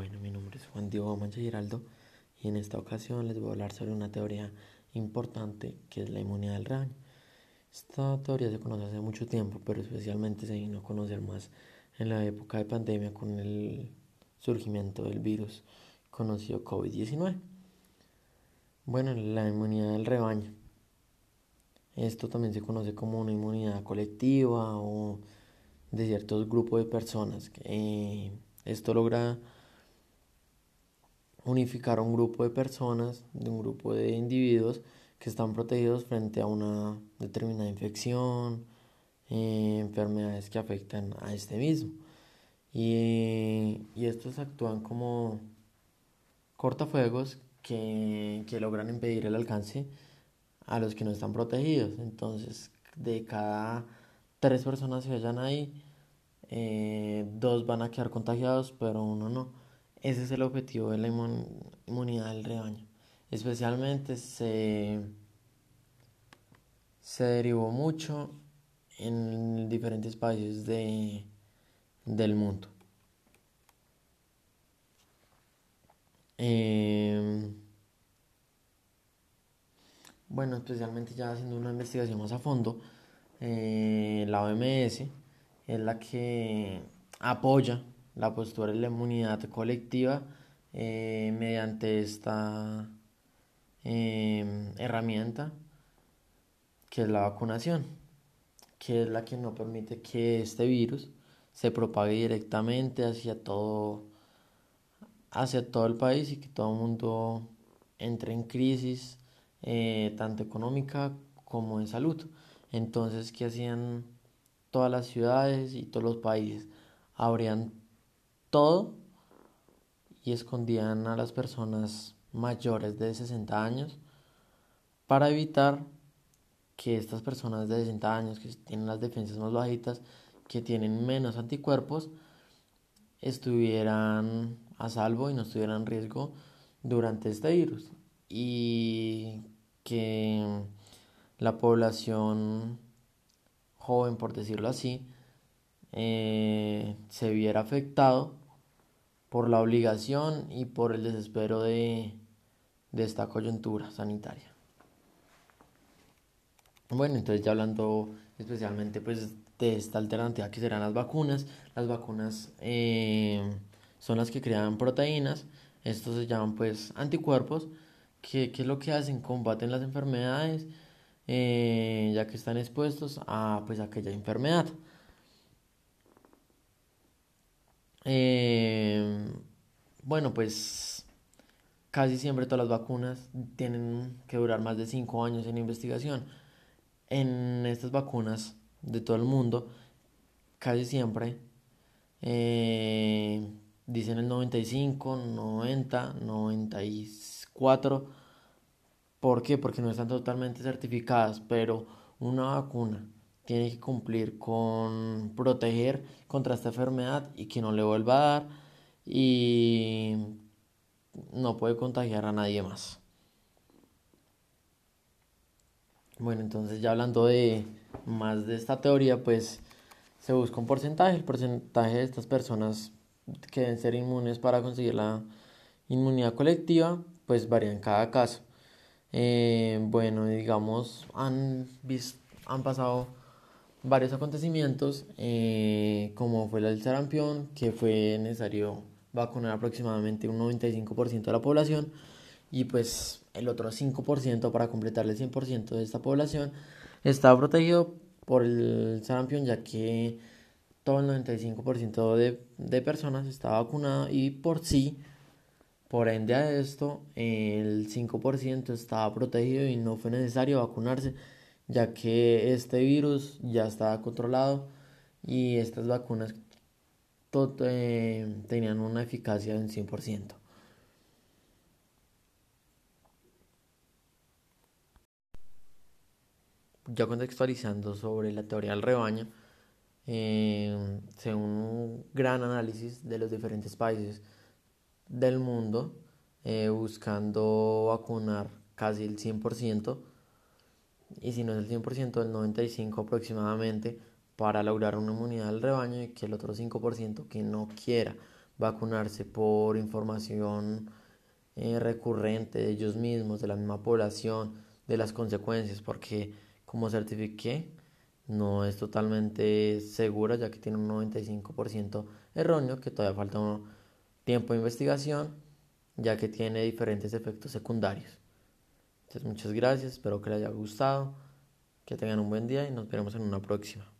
Bueno, mi nombre es Juan Diego Mancha Giraldo y en esta ocasión les voy a hablar sobre una teoría importante que es la inmunidad del rebaño. Esta teoría se conoce hace mucho tiempo, pero especialmente se vino a conocer más en la época de pandemia con el surgimiento del virus conocido COVID-19. Bueno, la inmunidad del rebaño. Esto también se conoce como una inmunidad colectiva o de ciertos grupos de personas. Eh, esto logra unificar a un grupo de personas, de un grupo de individuos que están protegidos frente a una determinada infección, eh, enfermedades que afectan a este mismo. Y, estos actúan como cortafuegos que, que logran impedir el alcance a los que no están protegidos. Entonces, de cada tres personas que vayan ahí, eh, dos van a quedar contagiados, pero uno no. Ese es el objetivo de la inmunidad del rebaño. Especialmente se, se derivó mucho en diferentes países de, del mundo. Em, bueno, especialmente ya haciendo una investigación más a fondo, eh, la OMS es la que apoya la postura de la inmunidad colectiva eh, mediante esta em, herramienta que es la vacunación, que es la que no permite que este virus se propague directamente hacia todo, hacia todo el país y que todo el mundo entre en crisis eh, tanto económica como de salud. Entonces, ¿qué hacían todas las ciudades y todos los países? Abrían todo y escondían a las personas mayores de 60 años para evitar que estas personas de 60 años que tienen las defensas más bajitas, que tienen menos anticuerpos, estuvieran a salvo y no estuvieran en riesgo durante este virus. Y que la población joven, por decirlo así, eh, se viera afectado por la obligación y por el desespero de, de esta coyuntura sanitaria. Bueno, entonces ya hablando especialmente pues de esta alternativa que serán las vacunas, las vacunas eh, son las que crean proteínas, estos se llaman pues anticuerpos, que, es lo que hacen, combaten las enfermedades, eh, ya que están expuestos a pues aquella enfermedad. Eh, bueno, pues casi siempre todas las vacunas tienen que durar más de 5 años en investigación. En estas vacunas de todo el mundo, casi siempre eh, dicen el 95, 90, 94. ¿Por qué? Porque no están totalmente certificadas, pero una vacuna tiene que cumplir con proteger contra esta enfermedad y que no le vuelva a dar y no puede contagiar a nadie más. Bueno, entonces ya hablando de más de esta teoría, pues se busca un porcentaje, el porcentaje de estas personas que deben ser inmunes para conseguir la inmunidad colectiva, pues varía en cada caso. Eh, bueno, digamos, han, visto, han pasado varios acontecimientos, eh, como fue el sarampión, que fue necesario vacunar aproximadamente un 95% de la población y pues el otro 5% para completar el 100% de esta población estaba protegido por el sarampión ya que todo el 95% de, de personas estaba vacunado y por sí, por ende a esto, el 5% estaba protegido y no fue necesario vacunarse ya que este virus ya estaba controlado y estas vacunas eh, tenían una eficacia de un 100%. Ya contextualizando sobre la teoría del rebaño, eh, según un gran análisis de los diferentes países del mundo, eh, buscando vacunar casi el 100%, y si no es el 100%, el 95% aproximadamente para lograr una inmunidad del rebaño y que el otro 5% que no quiera vacunarse por información eh, recurrente de ellos mismos, de la misma población, de las consecuencias, porque como certifiqué, no es totalmente segura, ya que tiene un 95% erróneo, que todavía falta tiempo de investigación, ya que tiene diferentes efectos secundarios. Entonces, muchas gracias, espero que les haya gustado, que tengan un buen día y nos veremos en una próxima.